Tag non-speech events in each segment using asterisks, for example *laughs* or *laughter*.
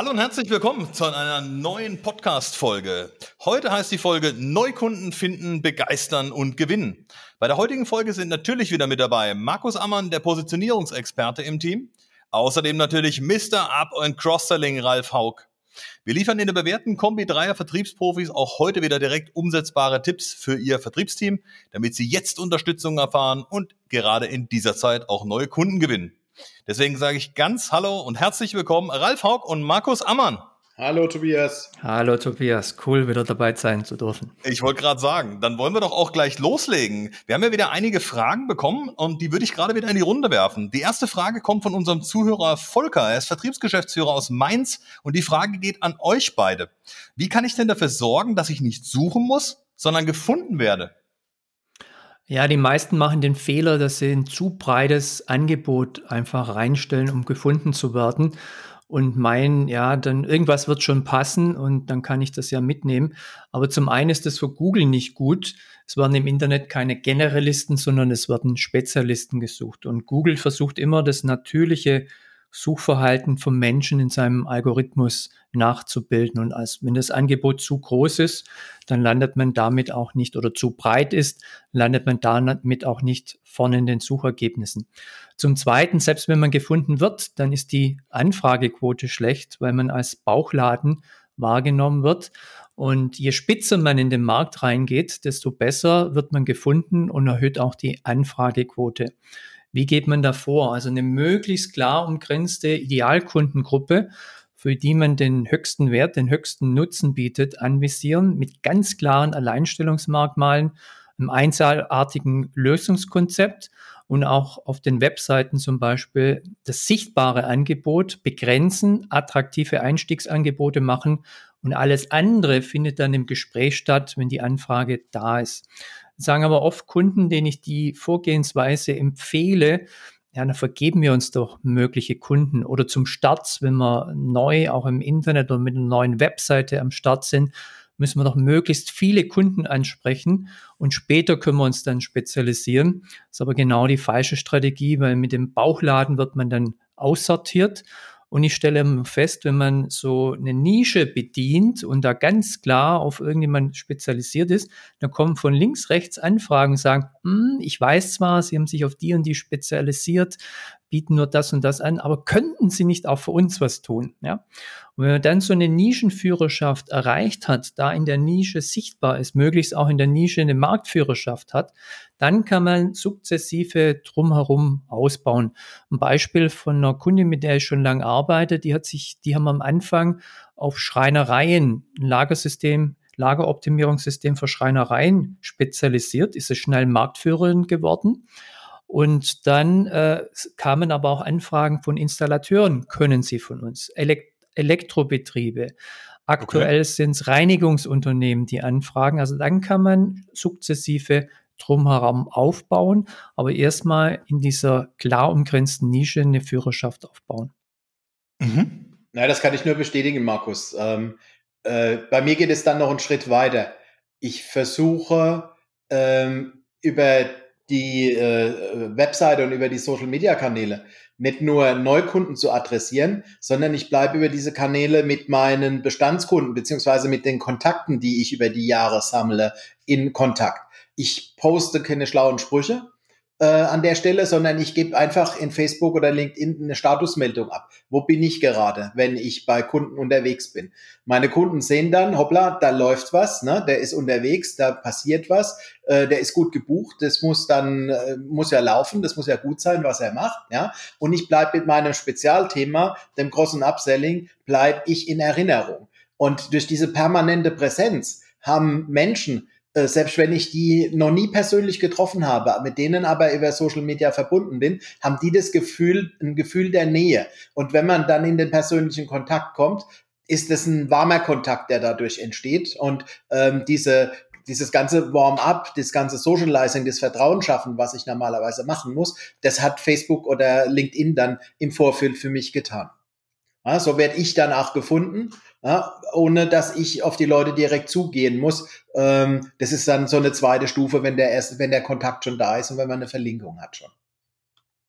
Hallo und herzlich willkommen zu einer neuen Podcast-Folge. Heute heißt die Folge Neukunden finden, begeistern und gewinnen. Bei der heutigen Folge sind natürlich wieder mit dabei Markus Ammann, der Positionierungsexperte im Team. Außerdem natürlich Mr. Up und Cross-Selling Ralf Haug. Wir liefern in der bewährten Kombi dreier Vertriebsprofis auch heute wieder direkt umsetzbare Tipps für Ihr Vertriebsteam, damit Sie jetzt Unterstützung erfahren und gerade in dieser Zeit auch neue Kunden gewinnen. Deswegen sage ich ganz Hallo und herzlich willkommen, Ralf Haug und Markus Ammann. Hallo Tobias. Hallo Tobias, cool wieder dabei sein zu dürfen. Ich wollte gerade sagen, dann wollen wir doch auch gleich loslegen. Wir haben ja wieder einige Fragen bekommen und die würde ich gerade wieder in die Runde werfen. Die erste Frage kommt von unserem Zuhörer Volker. Er ist Vertriebsgeschäftsführer aus Mainz und die Frage geht an euch beide. Wie kann ich denn dafür sorgen, dass ich nicht suchen muss, sondern gefunden werde? Ja, die meisten machen den Fehler, dass sie ein zu breites Angebot einfach reinstellen, um gefunden zu werden und meinen, ja, dann irgendwas wird schon passen und dann kann ich das ja mitnehmen. Aber zum einen ist das für Google nicht gut. Es werden im Internet keine Generalisten, sondern es werden Spezialisten gesucht. Und Google versucht immer das natürliche Suchverhalten vom Menschen in seinem Algorithmus nachzubilden. Und als, wenn das Angebot zu groß ist, dann landet man damit auch nicht oder zu breit ist, landet man damit auch nicht vorne in den Suchergebnissen. Zum Zweiten, selbst wenn man gefunden wird, dann ist die Anfragequote schlecht, weil man als Bauchladen wahrgenommen wird. Und je spitzer man in den Markt reingeht, desto besser wird man gefunden und erhöht auch die Anfragequote. Wie geht man da vor? Also eine möglichst klar umgrenzte Idealkundengruppe, für die man den höchsten Wert, den höchsten Nutzen bietet, anvisieren mit ganz klaren Alleinstellungsmerkmalen, einem einzelartigen Lösungskonzept und auch auf den Webseiten zum Beispiel das sichtbare Angebot begrenzen, attraktive Einstiegsangebote machen und alles andere findet dann im Gespräch statt, wenn die Anfrage da ist sagen aber oft Kunden, denen ich die Vorgehensweise empfehle, ja, dann vergeben wir uns doch mögliche Kunden. Oder zum Start, wenn wir neu auch im Internet oder mit einer neuen Webseite am Start sind, müssen wir doch möglichst viele Kunden ansprechen und später können wir uns dann spezialisieren. Das ist aber genau die falsche Strategie, weil mit dem Bauchladen wird man dann aussortiert und ich stelle fest, wenn man so eine Nische bedient und da ganz klar auf irgendjemand spezialisiert ist, dann kommen von links, rechts Anfragen und sagen, hm, ich weiß zwar, Sie haben sich auf die und die spezialisiert, bieten nur das und das an, aber könnten sie nicht auch für uns was tun? Ja? Und wenn man dann so eine Nischenführerschaft erreicht hat, da in der Nische sichtbar ist, möglichst auch in der Nische eine Marktführerschaft hat, dann kann man sukzessive drumherum ausbauen. Ein Beispiel von einer Kundin, mit der ich schon lange arbeite, die hat sich, die haben am Anfang auf Schreinereien ein Lagersystem Lageroptimierungssystem für Schreinereien spezialisiert, ist es schnell Marktführerin geworden und dann äh, kamen aber auch Anfragen von Installateuren, können Sie von uns, Elekt Elektrobetriebe. Aktuell okay. sind es Reinigungsunternehmen, die anfragen. Also dann kann man sukzessive drumherum aufbauen, aber erstmal in dieser klar umgrenzten Nische eine Führerschaft aufbauen. Mhm. Na, das kann ich nur bestätigen, Markus. Ähm, äh, bei mir geht es dann noch einen Schritt weiter. Ich versuche ähm, über die äh, Webseite und über die Social-Media-Kanäle nicht nur Neukunden zu adressieren, sondern ich bleibe über diese Kanäle mit meinen Bestandskunden beziehungsweise mit den Kontakten, die ich über die Jahre sammle, in Kontakt. Ich poste keine schlauen Sprüche, äh, an der Stelle, sondern ich gebe einfach in Facebook oder LinkedIn eine Statusmeldung ab. Wo bin ich gerade, wenn ich bei Kunden unterwegs bin? Meine Kunden sehen dann, hoppla, da läuft was, ne? der ist unterwegs, da passiert was, äh, der ist gut gebucht, das muss dann, äh, muss ja laufen, das muss ja gut sein, was er macht. Ja? Und ich bleibe mit meinem Spezialthema, dem großen Upselling, bleibe ich in Erinnerung. Und durch diese permanente Präsenz haben Menschen äh, selbst wenn ich die noch nie persönlich getroffen habe, mit denen aber über Social Media verbunden bin, haben die das Gefühl, ein Gefühl der Nähe. Und wenn man dann in den persönlichen Kontakt kommt, ist es ein warmer Kontakt, der dadurch entsteht. Und ähm, diese dieses ganze Warm-up, das ganze Socializing, das Vertrauen schaffen, was ich normalerweise machen muss, das hat Facebook oder LinkedIn dann im Vorfeld für mich getan. Ja, so werde ich dann auch gefunden, ja, ohne dass ich auf die Leute direkt zugehen muss. Ähm, das ist dann so eine zweite Stufe, wenn der, erst, wenn der Kontakt schon da ist und wenn man eine Verlinkung hat schon.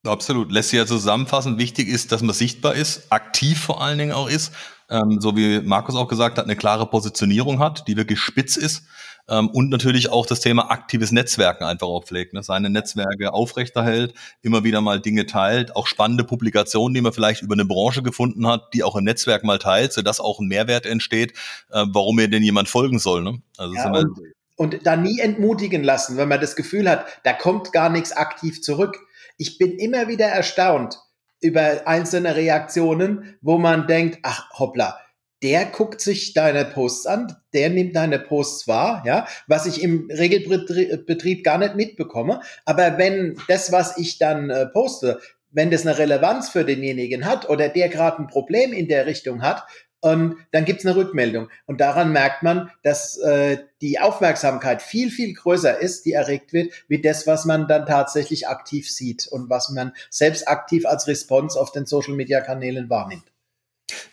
Absolut. Lässt sich ja zusammenfassen. Wichtig ist, dass man sichtbar ist, aktiv vor allen Dingen auch ist, ähm, so wie Markus auch gesagt hat, eine klare Positionierung hat, die wirklich spitz ist ähm, und natürlich auch das Thema aktives Netzwerken einfach auch pflegt, ne? seine Netzwerke aufrechterhält, immer wieder mal Dinge teilt, auch spannende Publikationen, die man vielleicht über eine Branche gefunden hat, die auch im Netzwerk mal teilt, sodass auch ein Mehrwert entsteht, äh, warum mir denn jemand folgen soll. Ne? Also ja, und, und da nie entmutigen lassen, wenn man das Gefühl hat, da kommt gar nichts aktiv zurück. Ich bin immer wieder erstaunt über einzelne Reaktionen, wo man denkt, ach hoppla, der guckt sich deine Posts an, der nimmt deine Posts wahr, ja, was ich im Regelbetrieb gar nicht mitbekomme. Aber wenn das, was ich dann äh, poste, wenn das eine Relevanz für denjenigen hat oder der gerade ein Problem in der Richtung hat, und dann gibt's eine Rückmeldung. Und daran merkt man, dass äh, die Aufmerksamkeit viel, viel größer ist, die erregt wird, wie das, was man dann tatsächlich aktiv sieht und was man selbst aktiv als Response auf den Social-Media-Kanälen wahrnimmt.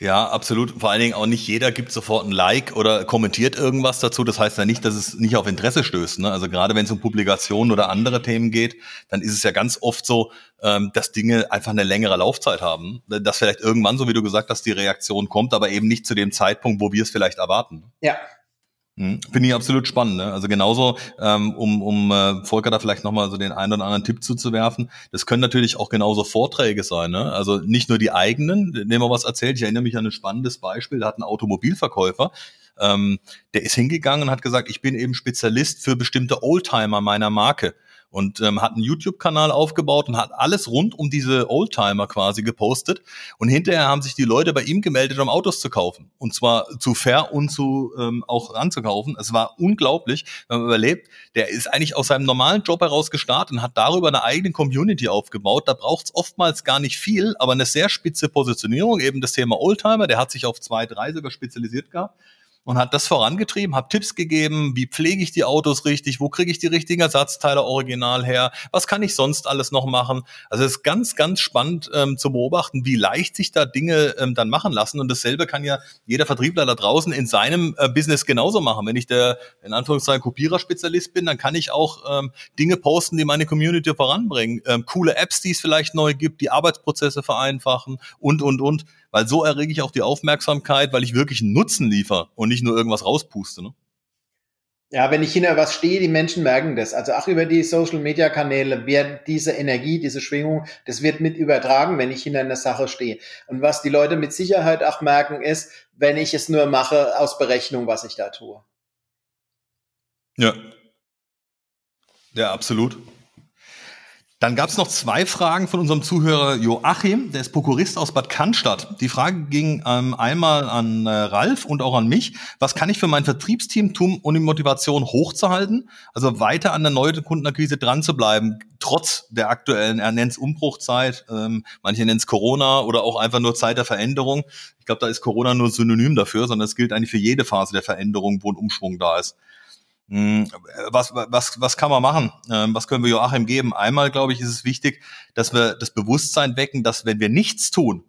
Ja, absolut. Vor allen Dingen auch nicht jeder gibt sofort ein Like oder kommentiert irgendwas dazu. Das heißt ja nicht, dass es nicht auf Interesse stößt. Ne? Also gerade wenn es um Publikationen oder andere Themen geht, dann ist es ja ganz oft so, ähm, dass Dinge einfach eine längere Laufzeit haben. Dass vielleicht irgendwann, so wie du gesagt hast, die Reaktion kommt, aber eben nicht zu dem Zeitpunkt, wo wir es vielleicht erwarten. Ja, Finde ich absolut spannend. Ne? Also genauso, ähm, um, um äh, Volker da vielleicht nochmal so den einen oder anderen Tipp zuzuwerfen, das können natürlich auch genauso Vorträge sein. Ne? Also nicht nur die eigenen, nehmen wir was erzählt. Ich erinnere mich an ein spannendes Beispiel, da hat ein Automobilverkäufer, ähm, der ist hingegangen und hat gesagt, ich bin eben Spezialist für bestimmte Oldtimer meiner Marke und ähm, hat einen YouTube-Kanal aufgebaut und hat alles rund um diese Oldtimer quasi gepostet. Und hinterher haben sich die Leute bei ihm gemeldet, um Autos zu kaufen. Und zwar zu fair und zu ähm, auch anzukaufen. Es war unglaublich, wenn man überlebt. Der ist eigentlich aus seinem normalen Job heraus gestartet und hat darüber eine eigene Community aufgebaut. Da braucht es oftmals gar nicht viel, aber eine sehr spitze Positionierung, eben das Thema Oldtimer. Der hat sich auf zwei, drei sogar spezialisiert gehabt und hat das vorangetrieben, habe Tipps gegeben, wie pflege ich die Autos richtig, wo kriege ich die richtigen Ersatzteile original her, was kann ich sonst alles noch machen. Also es ist ganz, ganz spannend ähm, zu beobachten, wie leicht sich da Dinge ähm, dann machen lassen. Und dasselbe kann ja jeder Vertriebler da draußen in seinem äh, Business genauso machen. Wenn ich der in Anführungszeichen Kopiererspezialist bin, dann kann ich auch ähm, Dinge posten, die meine Community voranbringen. Ähm, coole Apps, die es vielleicht neu gibt, die Arbeitsprozesse vereinfachen und, und, und weil so errege ich auch die Aufmerksamkeit, weil ich wirklich einen Nutzen liefere und nicht nur irgendwas rauspuste. Ne? Ja, wenn ich hinter was stehe, die Menschen merken das. Also auch über die Social Media Kanäle wird diese Energie, diese Schwingung, das wird mit übertragen, wenn ich hinter einer Sache stehe. Und was die Leute mit Sicherheit auch merken, ist, wenn ich es nur mache aus Berechnung, was ich da tue. Ja. Ja, absolut. Dann gab es noch zwei Fragen von unserem Zuhörer Joachim, der ist Prokurist aus Bad Cannstatt. Die Frage ging ähm, einmal an äh, Ralf und auch an mich. Was kann ich für mein Vertriebsteam tun, um die Motivation hochzuhalten? Also weiter an der neuen Kundenakquise dran zu bleiben, trotz der aktuellen, er nennt Umbruchzeit, ähm, manche nennen es Corona oder auch einfach nur Zeit der Veränderung. Ich glaube, da ist Corona nur Synonym dafür, sondern es gilt eigentlich für jede Phase der Veränderung, wo ein Umschwung da ist. Hm, was, was, was kann man machen? Ähm, was können wir Joachim geben? Einmal, glaube ich, ist es wichtig, dass wir das Bewusstsein wecken, dass wenn wir nichts tun,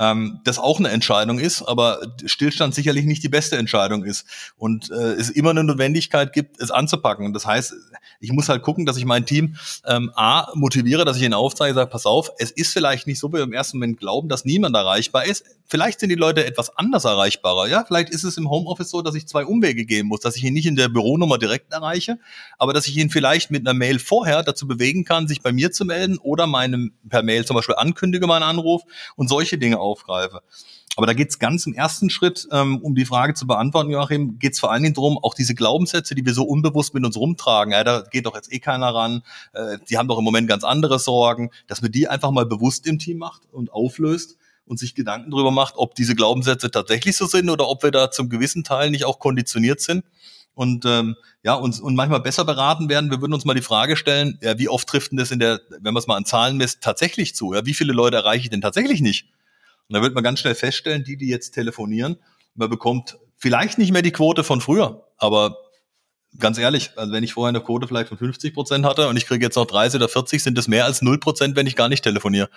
ähm, das auch eine Entscheidung ist, aber Stillstand sicherlich nicht die beste Entscheidung ist und äh, es immer eine Notwendigkeit gibt, es anzupacken. Das heißt, ich muss halt gucken, dass ich mein Team ähm, A motiviere, dass ich ihnen aufzeige, sage, pass auf, es ist vielleicht nicht so, wie wir im ersten Moment glauben, dass niemand erreichbar ist. Vielleicht sind die Leute etwas anders erreichbarer. Ja, vielleicht ist es im Homeoffice so, dass ich zwei Umwege gehen muss, dass ich ihn nicht in der Büronummer direkt erreiche, aber dass ich ihn vielleicht mit einer Mail vorher dazu bewegen kann, sich bei mir zu melden oder meinem per Mail zum Beispiel ankündige meinen Anruf und solche Dinge aufgreife. Aber da geht es ganz im ersten Schritt, ähm, um die Frage zu beantworten, Joachim, geht es vor allen Dingen darum, auch diese Glaubenssätze, die wir so unbewusst mit uns rumtragen, ja, da geht doch jetzt eh keiner ran, äh, die haben doch im Moment ganz andere Sorgen, dass man die einfach mal bewusst im Team macht und auflöst und sich Gedanken darüber macht, ob diese Glaubenssätze tatsächlich so sind oder ob wir da zum gewissen Teil nicht auch konditioniert sind und ähm, ja uns und manchmal besser beraten werden. Wir würden uns mal die Frage stellen, ja, wie oft trifft denn das in der, wenn man es mal an Zahlen misst, tatsächlich zu? Ja, wie viele Leute erreiche ich denn tatsächlich nicht? Und da wird man ganz schnell feststellen, die, die jetzt telefonieren, man bekommt vielleicht nicht mehr die Quote von früher, aber ganz ehrlich, also wenn ich vorher eine Quote vielleicht von 50 Prozent hatte und ich kriege jetzt noch 30 oder 40, sind das mehr als 0 Prozent, wenn ich gar nicht telefoniere.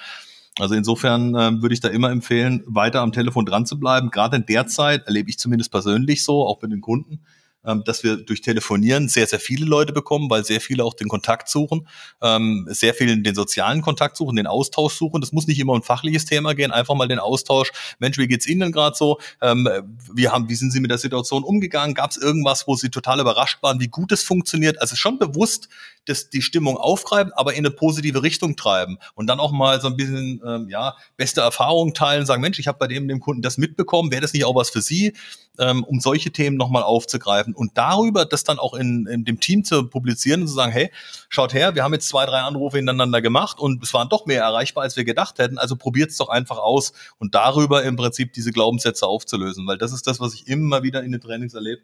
Also insofern äh, würde ich da immer empfehlen, weiter am Telefon dran zu bleiben. Gerade in der Zeit erlebe ich zumindest persönlich so, auch mit den Kunden, ähm, dass wir durch Telefonieren sehr, sehr viele Leute bekommen, weil sehr viele auch den Kontakt suchen, ähm, sehr viel den sozialen Kontakt suchen, den Austausch suchen. Das muss nicht immer ein fachliches Thema gehen, einfach mal den Austausch. Mensch, wie geht's Ihnen gerade so? Ähm, wie, haben, wie sind Sie mit der Situation umgegangen? Gab es irgendwas, wo Sie total überrascht waren, wie gut es funktioniert? Also schon bewusst das, die Stimmung aufgreifen, aber in eine positive Richtung treiben und dann auch mal so ein bisschen ähm, ja beste Erfahrungen teilen, sagen Mensch, ich habe bei dem dem Kunden das mitbekommen, wäre das nicht auch was für Sie, ähm, um solche Themen nochmal aufzugreifen und darüber das dann auch in, in dem Team zu publizieren und zu sagen, hey, schaut her, wir haben jetzt zwei, drei Anrufe hintereinander gemacht und es waren doch mehr erreichbar, als wir gedacht hätten, also probiert es doch einfach aus und darüber im Prinzip diese Glaubenssätze aufzulösen, weil das ist das, was ich immer wieder in den Trainings erlebe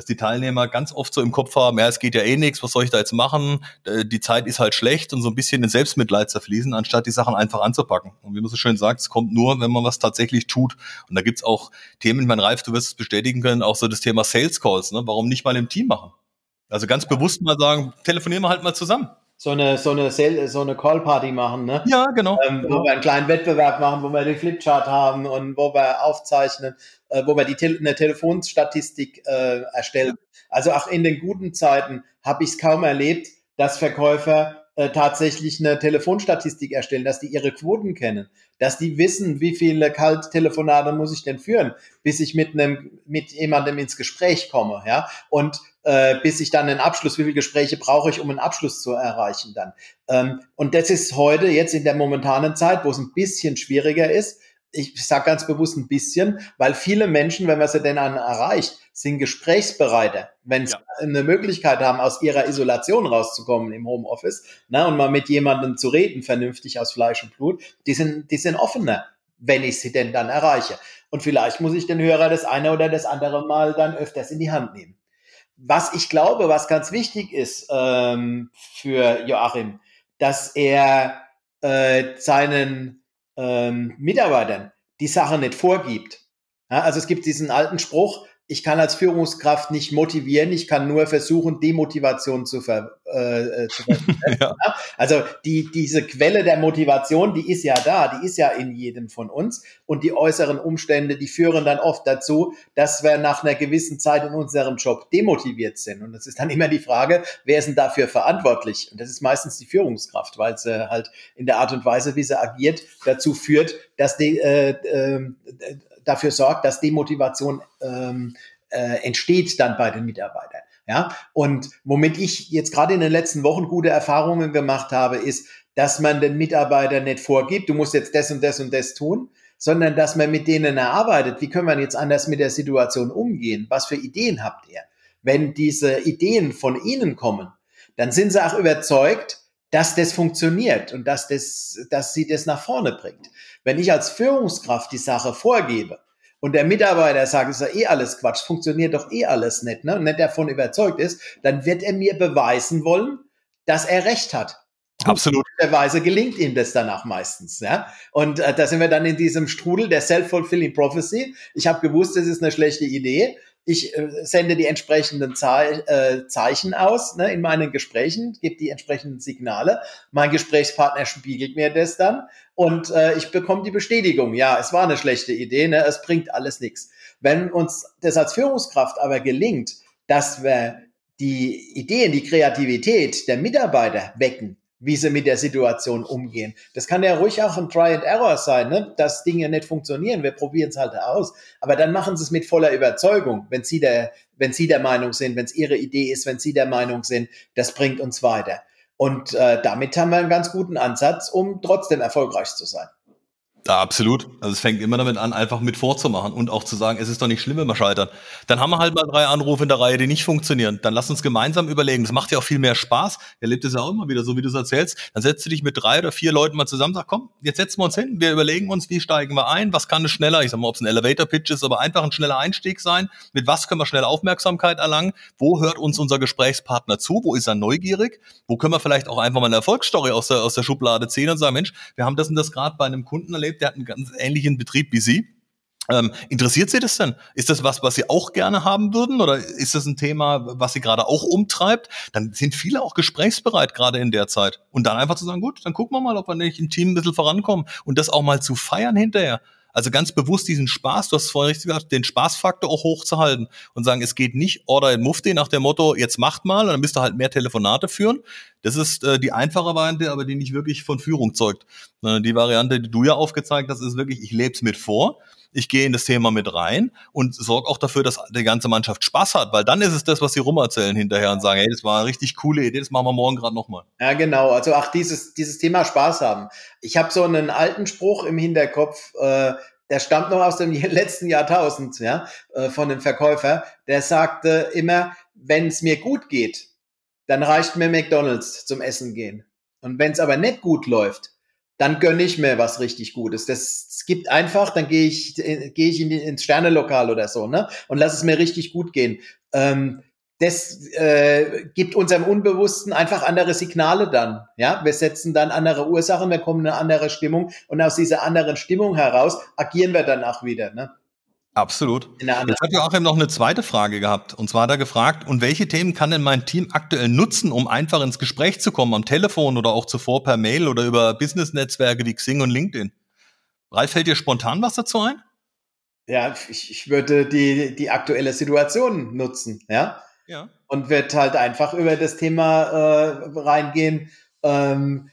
dass die Teilnehmer ganz oft so im Kopf haben, ja, es geht ja eh nichts, was soll ich da jetzt machen? Äh, die Zeit ist halt schlecht und so ein bisschen in Selbstmitleid zerfließen, anstatt die Sachen einfach anzupacken. Und wie man so schön sagt, es kommt nur, wenn man was tatsächlich tut. Und da gibt's auch Themen, mein Reif, du wirst es bestätigen können, auch so das Thema Sales Calls. Ne? Warum nicht mal im Team machen? Also ganz bewusst mal sagen, telefonieren wir halt mal zusammen so eine, so eine, so eine Call-Party machen, ne? Ja, genau. Ähm, wo wir einen kleinen Wettbewerb machen, wo wir den Flipchart haben und wo wir aufzeichnen, äh, wo wir die Te eine Telefonstatistik äh, erstellen. Also auch in den guten Zeiten habe ich es kaum erlebt, dass Verkäufer äh, tatsächlich eine Telefonstatistik erstellen, dass die ihre Quoten kennen, dass die wissen, wie viele Kalttelefonate muss ich denn führen, bis ich mit einem mit jemandem ins Gespräch komme, ja? Und äh, bis ich dann einen Abschluss, wie viele Gespräche brauche ich, um einen Abschluss zu erreichen dann. Ähm, und das ist heute, jetzt in der momentanen Zeit, wo es ein bisschen schwieriger ist, ich sage ganz bewusst ein bisschen, weil viele Menschen, wenn man sie denn dann erreicht, sind gesprächsbereiter, wenn sie ja. eine Möglichkeit haben, aus ihrer Isolation rauszukommen im Homeoffice ne, und mal mit jemandem zu reden, vernünftig aus Fleisch und Blut, die sind, die sind offener, wenn ich sie denn dann erreiche. Und vielleicht muss ich den Hörer das eine oder das andere Mal dann öfters in die Hand nehmen. Was ich glaube, was ganz wichtig ist ähm, für Joachim, dass er äh, seinen ähm, Mitarbeitern die Sache nicht vorgibt. Ja, also es gibt diesen alten Spruch, ich kann als Führungskraft nicht motivieren, ich kann nur versuchen, Demotivation zu, ver, äh, äh zu *laughs* ja. Also die, diese Quelle der Motivation, die ist ja da, die ist ja in jedem von uns. Und die äußeren Umstände, die führen dann oft dazu, dass wir nach einer gewissen Zeit in unserem Job demotiviert sind. Und es ist dann immer die Frage, wer ist denn dafür verantwortlich? Und das ist meistens die Führungskraft, weil sie halt in der Art und Weise, wie sie agiert, dazu führt, dass die, äh, äh, dafür sorgt, dass Demotivation ähm, äh, entsteht dann bei den Mitarbeitern. Ja, und womit ich jetzt gerade in den letzten Wochen gute Erfahrungen gemacht habe, ist, dass man den Mitarbeitern nicht vorgibt, du musst jetzt das und das und das tun, sondern dass man mit denen erarbeitet, wie können wir jetzt anders mit der Situation umgehen? Was für Ideen habt ihr? Wenn diese Ideen von ihnen kommen, dann sind sie auch überzeugt, dass das funktioniert und dass, das, dass sie das nach vorne bringt. Wenn ich als Führungskraft die Sache vorgebe und der Mitarbeiter sagt, ist ja eh alles Quatsch, funktioniert doch eh alles nicht, ne, und nicht davon überzeugt ist, dann wird er mir beweisen wollen, dass er recht hat. Absolut. Weise gelingt ihm das danach meistens. Ja? Und äh, da sind wir dann in diesem Strudel der Self-Fulfilling Prophecy. Ich habe gewusst, das ist eine schlechte Idee ich äh, sende die entsprechenden äh, Zeichen aus ne, in meinen Gesprächen, gebe die entsprechenden Signale. Mein Gesprächspartner spiegelt mir das dann und äh, ich bekomme die Bestätigung. Ja, es war eine schlechte Idee, ne, es bringt alles nichts. Wenn uns das als Führungskraft aber gelingt, dass wir die Ideen, die Kreativität der Mitarbeiter wecken, wie sie mit der Situation umgehen. Das kann ja ruhig auch ein Try and Error sein, ne? dass Dinge nicht funktionieren. Wir probieren es halt aus. Aber dann machen sie es mit voller Überzeugung, wenn sie der, wenn sie der Meinung sind, wenn es ihre Idee ist, wenn sie der Meinung sind, das bringt uns weiter. Und äh, damit haben wir einen ganz guten Ansatz, um trotzdem erfolgreich zu sein. Ja, absolut. Also es fängt immer damit an, einfach mit vorzumachen und auch zu sagen, es ist doch nicht schlimm, wenn wir scheitern. Dann haben wir halt mal drei Anrufe in der Reihe, die nicht funktionieren. Dann lass uns gemeinsam überlegen. Das macht ja auch viel mehr Spaß. Erlebt es ja auch immer wieder, so wie du es erzählst. Dann setzt du dich mit drei oder vier Leuten mal zusammen, sag, komm, jetzt setzen wir uns hin, wir überlegen uns, wie steigen wir ein, was kann es schneller, ich sag mal, ob es ein Elevator-Pitch ist, aber einfach ein schneller Einstieg sein. Mit was können wir schnell Aufmerksamkeit erlangen? Wo hört uns unser Gesprächspartner zu? Wo ist er neugierig? Wo können wir vielleicht auch einfach mal eine Erfolgsstory aus der, aus der Schublade ziehen und sagen, Mensch, wir haben das und das gerade bei einem Kunden erlebt, der hat einen ganz ähnlichen Betrieb wie Sie. Ähm, interessiert Sie das denn? Ist das was, was Sie auch gerne haben würden oder ist das ein Thema, was Sie gerade auch umtreibt? Dann sind viele auch gesprächsbereit gerade in der Zeit. Und dann einfach zu sagen, gut, dann gucken wir mal, ob wir nicht im Team ein bisschen vorankommen und das auch mal zu feiern hinterher. Also ganz bewusst diesen Spaß, du hast es vorhin richtig gesagt, den Spaßfaktor auch hochzuhalten und sagen, es geht nicht Order in Mufti nach dem Motto, jetzt macht mal, und dann müsst ihr halt mehr Telefonate führen. Das ist äh, die einfache Variante, aber die nicht wirklich von Führung zeugt. Äh, die Variante, die du ja aufgezeigt hast, ist wirklich, ich lebe es mit vor ich gehe in das Thema mit rein und sorge auch dafür, dass die ganze Mannschaft Spaß hat, weil dann ist es das, was sie rumerzählen hinterher und sagen, hey, das war eine richtig coole Idee, das machen wir morgen gerade nochmal. Ja, genau. Also auch dieses, dieses Thema Spaß haben. Ich habe so einen alten Spruch im Hinterkopf, äh, der stammt noch aus dem *laughs* letzten Jahrtausend, ja, äh, von einem Verkäufer, der sagte immer, wenn es mir gut geht, dann reicht mir McDonalds zum Essen gehen. Und wenn es aber nicht gut läuft, dann gönne ich mir was richtig Gutes. Das, das gibt einfach, dann gehe ich, äh, gehe ich in die, ins Sternelokal oder so, ne? Und lass es mir richtig gut gehen. Ähm, das äh, gibt unserem Unbewussten einfach andere Signale dann. Ja, wir setzen dann andere Ursachen, wir kommen in eine andere Stimmung und aus dieser anderen Stimmung heraus agieren wir dann auch wieder. Ne? Absolut. Jetzt hat Joachim noch eine zweite Frage gehabt. Und zwar hat er gefragt, und welche Themen kann denn mein Team aktuell nutzen, um einfach ins Gespräch zu kommen, am Telefon oder auch zuvor per Mail oder über Business-Netzwerke wie Xing und LinkedIn? Ralf, fällt dir spontan was dazu ein? Ja, ich, ich würde die, die aktuelle Situation nutzen, ja. Ja. Und wird halt einfach über das Thema äh, reingehen. Ähm,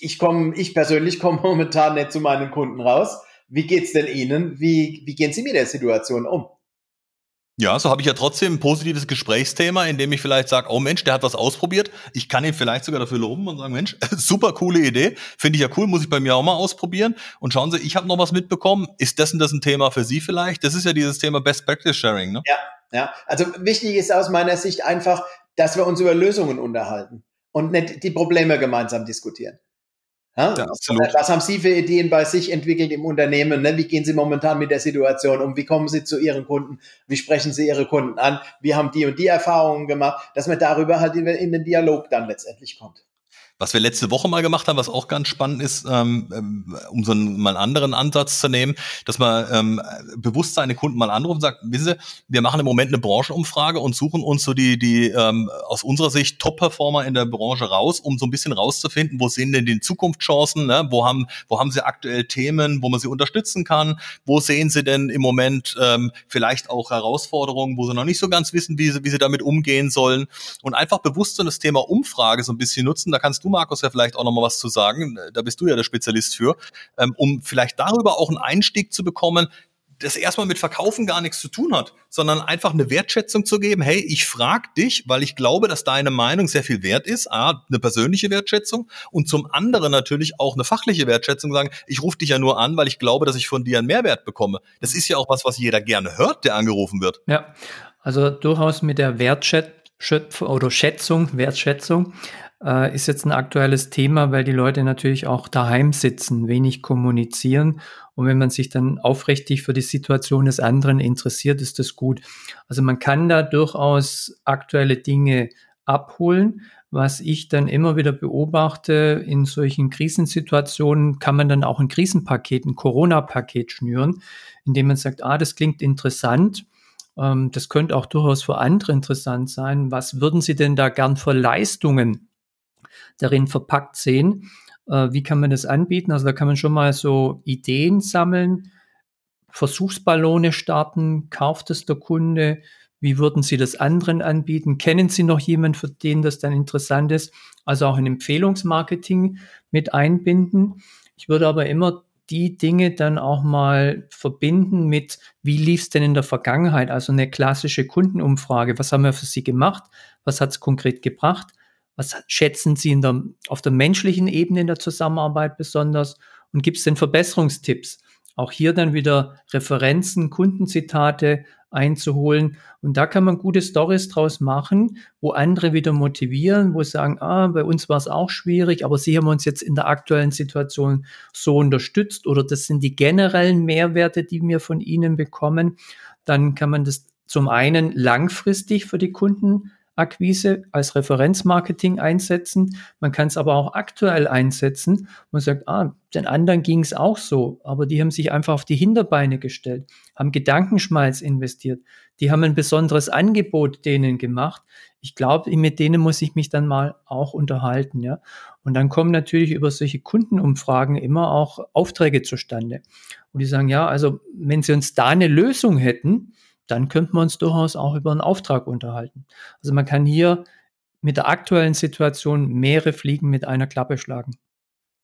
ich komme, ich persönlich komme *laughs* momentan nicht zu meinen Kunden raus wie geht's denn Ihnen? Wie, wie gehen Sie mit der Situation um? Ja, so habe ich ja trotzdem ein positives Gesprächsthema, in dem ich vielleicht sage, oh Mensch, der hat was ausprobiert. Ich kann ihn vielleicht sogar dafür loben und sagen, Mensch, *laughs* super coole Idee, finde ich ja cool, muss ich bei mir auch mal ausprobieren. Und schauen Sie, ich habe noch was mitbekommen. Ist das denn das ein Thema für Sie vielleicht? Das ist ja dieses Thema Best Practice Sharing, ne? Ja, ja. Also wichtig ist aus meiner Sicht einfach, dass wir uns über Lösungen unterhalten und nicht die Probleme gemeinsam diskutieren. Ja. Was haben Sie für Ideen bei sich entwickelt im Unternehmen? Ne? Wie gehen Sie momentan mit der Situation um? Wie kommen Sie zu Ihren Kunden? Wie sprechen Sie Ihre Kunden an? Wie haben die und die Erfahrungen gemacht? Dass man darüber halt in, in den Dialog dann letztendlich kommt. Was wir letzte Woche mal gemacht haben, was auch ganz spannend ist, ähm, ähm, um so einen mal einen anderen Ansatz zu nehmen, dass man ähm, bewusst seine Kunden mal anruft und sagt, wissen Sie, wir machen im Moment eine Branchenumfrage und suchen uns so die, die ähm, aus unserer Sicht Top-Performer in der Branche raus, um so ein bisschen rauszufinden, wo sehen denn die Zukunftschancen, ne? wo, haben, wo haben sie aktuell Themen, wo man sie unterstützen kann, wo sehen sie denn im Moment ähm, vielleicht auch Herausforderungen, wo sie noch nicht so ganz wissen, wie sie, wie sie damit umgehen sollen und einfach bewusst so das Thema Umfrage so ein bisschen nutzen. Da kannst du Markus, ja vielleicht auch noch mal was zu sagen. Da bist du ja der Spezialist für, ähm, um vielleicht darüber auch einen Einstieg zu bekommen, das erstmal mit Verkaufen gar nichts zu tun hat, sondern einfach eine Wertschätzung zu geben. Hey, ich frage dich, weil ich glaube, dass deine Meinung sehr viel wert ist. A, eine persönliche Wertschätzung und zum anderen natürlich auch eine fachliche Wertschätzung. Sagen, ich rufe dich ja nur an, weil ich glaube, dass ich von dir einen Mehrwert bekomme. Das ist ja auch was, was jeder gerne hört, der angerufen wird. Ja, also durchaus mit der Wertschätzung oder Schätzung, Wertschätzung äh, ist jetzt ein aktuelles Thema, weil die Leute natürlich auch daheim sitzen, wenig kommunizieren. Und wenn man sich dann aufrichtig für die Situation des anderen interessiert, ist das gut. Also man kann da durchaus aktuelle Dinge abholen. Was ich dann immer wieder beobachte, in solchen Krisensituationen kann man dann auch ein Krisenpaket, ein Corona-Paket schnüren, indem man sagt, ah, das klingt interessant. Ähm, das könnte auch durchaus für andere interessant sein. Was würden Sie denn da gern für Leistungen darin verpackt sehen. Äh, wie kann man das anbieten? Also da kann man schon mal so Ideen sammeln, Versuchsballone starten, kauft es der Kunde, wie würden Sie das anderen anbieten? Kennen Sie noch jemanden, für den das dann interessant ist? Also auch ein Empfehlungsmarketing mit einbinden. Ich würde aber immer die Dinge dann auch mal verbinden mit, wie lief es denn in der Vergangenheit? Also eine klassische Kundenumfrage. Was haben wir für Sie gemacht? Was hat es konkret gebracht? Was schätzen Sie der, auf der menschlichen Ebene in der Zusammenarbeit besonders? Und gibt es denn Verbesserungstipps? Auch hier dann wieder Referenzen, Kundenzitate einzuholen. Und da kann man gute Stories draus machen, wo andere wieder motivieren, wo sagen, ah, bei uns war es auch schwierig, aber Sie haben uns jetzt in der aktuellen Situation so unterstützt oder das sind die generellen Mehrwerte, die wir von Ihnen bekommen. Dann kann man das zum einen langfristig für die Kunden Akquise als Referenzmarketing einsetzen. Man kann es aber auch aktuell einsetzen. Man sagt, ah, den anderen ging es auch so, aber die haben sich einfach auf die Hinterbeine gestellt, haben Gedankenschmalz investiert, die haben ein besonderes Angebot denen gemacht. Ich glaube, mit denen muss ich mich dann mal auch unterhalten, ja. Und dann kommen natürlich über solche Kundenumfragen immer auch Aufträge zustande. Und die sagen, ja, also wenn sie uns da eine Lösung hätten, dann könnten wir uns durchaus auch über einen Auftrag unterhalten. Also man kann hier mit der aktuellen Situation mehrere Fliegen mit einer Klappe schlagen.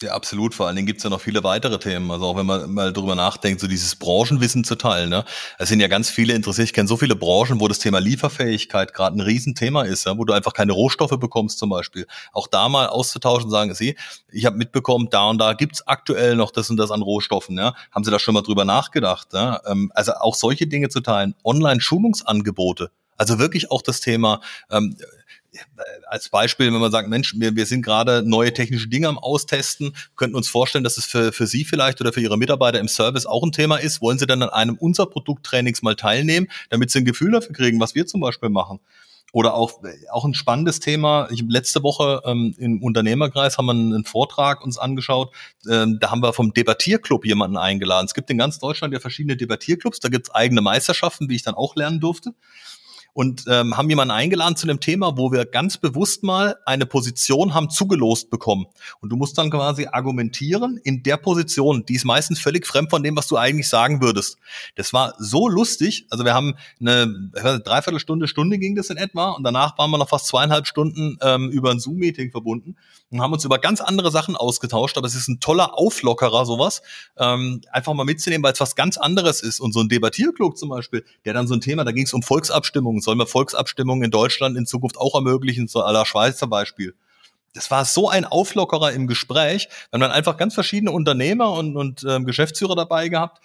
Ja, absolut. Vor allen Dingen gibt's ja noch viele weitere Themen. Also auch wenn man mal drüber nachdenkt, so dieses Branchenwissen zu teilen. Ne? Es sind ja ganz viele interessiert. Ich kenne so viele Branchen, wo das Thema Lieferfähigkeit gerade ein Riesenthema ist, ja? wo du einfach keine Rohstoffe bekommst zum Beispiel. Auch da mal auszutauschen, sagen Sie, ich habe mitbekommen, da und da gibt's aktuell noch das und das an Rohstoffen. Ja? Haben Sie da schon mal drüber nachgedacht? Ja? Ähm, also auch solche Dinge zu teilen. Online-Schulungsangebote. Also wirklich auch das Thema, ähm, als Beispiel, wenn man sagt, Mensch, wir, wir sind gerade neue technische Dinge am Austesten, könnten uns vorstellen, dass es für, für Sie vielleicht oder für Ihre Mitarbeiter im Service auch ein Thema ist. Wollen Sie dann an einem unserer Produkttrainings mal teilnehmen, damit Sie ein Gefühl dafür kriegen, was wir zum Beispiel machen? Oder auch, auch ein spannendes Thema. Ich, letzte Woche ähm, im Unternehmerkreis haben wir einen, Vortrag uns angeschaut. Ähm, da haben wir vom Debattierclub jemanden eingeladen. Es gibt in ganz Deutschland ja verschiedene Debattierclubs. Da gibt es eigene Meisterschaften, wie ich dann auch lernen durfte und ähm, haben jemanden eingeladen zu einem Thema, wo wir ganz bewusst mal eine Position haben zugelost bekommen. Und du musst dann quasi argumentieren in der Position, die ist meistens völlig fremd von dem, was du eigentlich sagen würdest. Das war so lustig. Also wir haben eine Dreiviertelstunde, Stunde ging das in etwa und danach waren wir noch fast zweieinhalb Stunden ähm, über ein Zoom-Meeting verbunden und haben uns über ganz andere Sachen ausgetauscht. Aber es ist ein toller Auflockerer, sowas. Ähm, einfach mal mitzunehmen, weil es was ganz anderes ist. Und so ein Debattierklug zum Beispiel, der dann so ein Thema, da ging es um Volksabstimmungen sollen wir Volksabstimmungen in Deutschland in Zukunft auch ermöglichen, so aller Schweizer Beispiel. Das war so ein Auflockerer im Gespräch. Haben dann einfach ganz verschiedene Unternehmer und, und ähm, Geschäftsführer dabei gehabt,